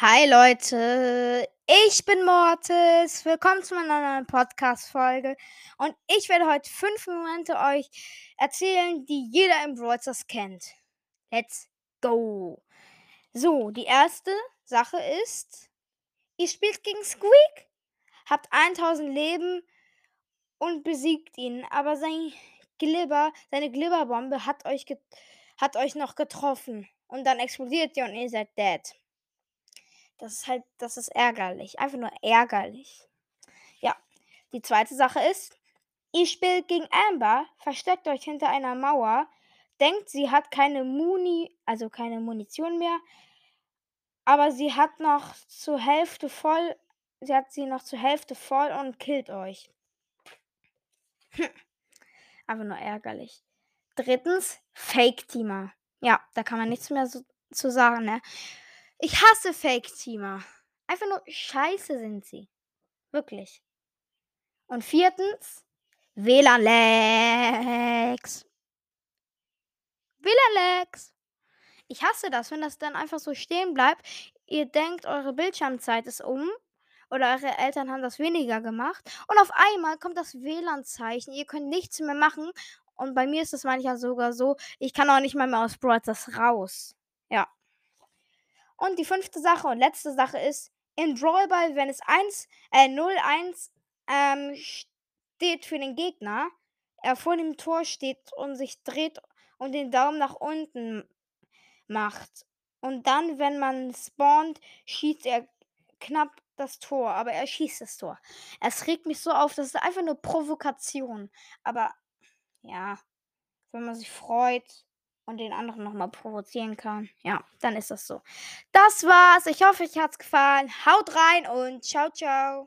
Hi Leute, ich bin Mortis. Willkommen zu meiner neuen Podcast-Folge. Und ich werde heute fünf Momente euch erzählen, die jeder im Brawl Stars kennt. Let's go. So, die erste Sache ist, ihr spielt gegen Squeak, habt 1000 Leben und besiegt ihn, aber sein Glibber, seine Glibberbombe hat euch, hat euch noch getroffen. Und dann explodiert ihr und ihr seid dead. Das ist halt, das ist ärgerlich. Einfach nur ärgerlich. Ja. Die zweite Sache ist, ihr spielt gegen Amber, versteckt euch hinter einer Mauer, denkt, sie hat keine Muni, also keine Munition mehr, aber sie hat noch zur Hälfte voll, sie hat sie noch zur Hälfte voll und killt euch. Hm. Einfach nur ärgerlich. Drittens, Fake-Teamer. Ja, da kann man nichts mehr so, zu sagen, ne? Ich hasse Fake-Teamer. Einfach nur scheiße sind sie. Wirklich. Und viertens, WLAN-Lags. WLAN-Lags. Ich hasse das, wenn das dann einfach so stehen bleibt. Ihr denkt, eure Bildschirmzeit ist um oder eure Eltern haben das weniger gemacht und auf einmal kommt das WLAN-Zeichen. Ihr könnt nichts mehr machen und bei mir ist es manchmal sogar so, ich kann auch nicht mal mehr aus Brothers raus. Ja. Und die fünfte Sache und letzte Sache ist, in Drawball, wenn es 1, äh, 0-1 ähm, steht für den Gegner, er vor dem Tor steht und sich dreht und den Daumen nach unten macht. Und dann, wenn man spawnt, schießt er knapp das Tor, aber er schießt das Tor. Es regt mich so auf, das ist einfach nur Provokation. Aber ja, wenn man sich freut, und den anderen nochmal provozieren kann, ja, dann ist das so. Das war's. Ich hoffe, euch hat's gefallen. Haut rein und ciao, ciao.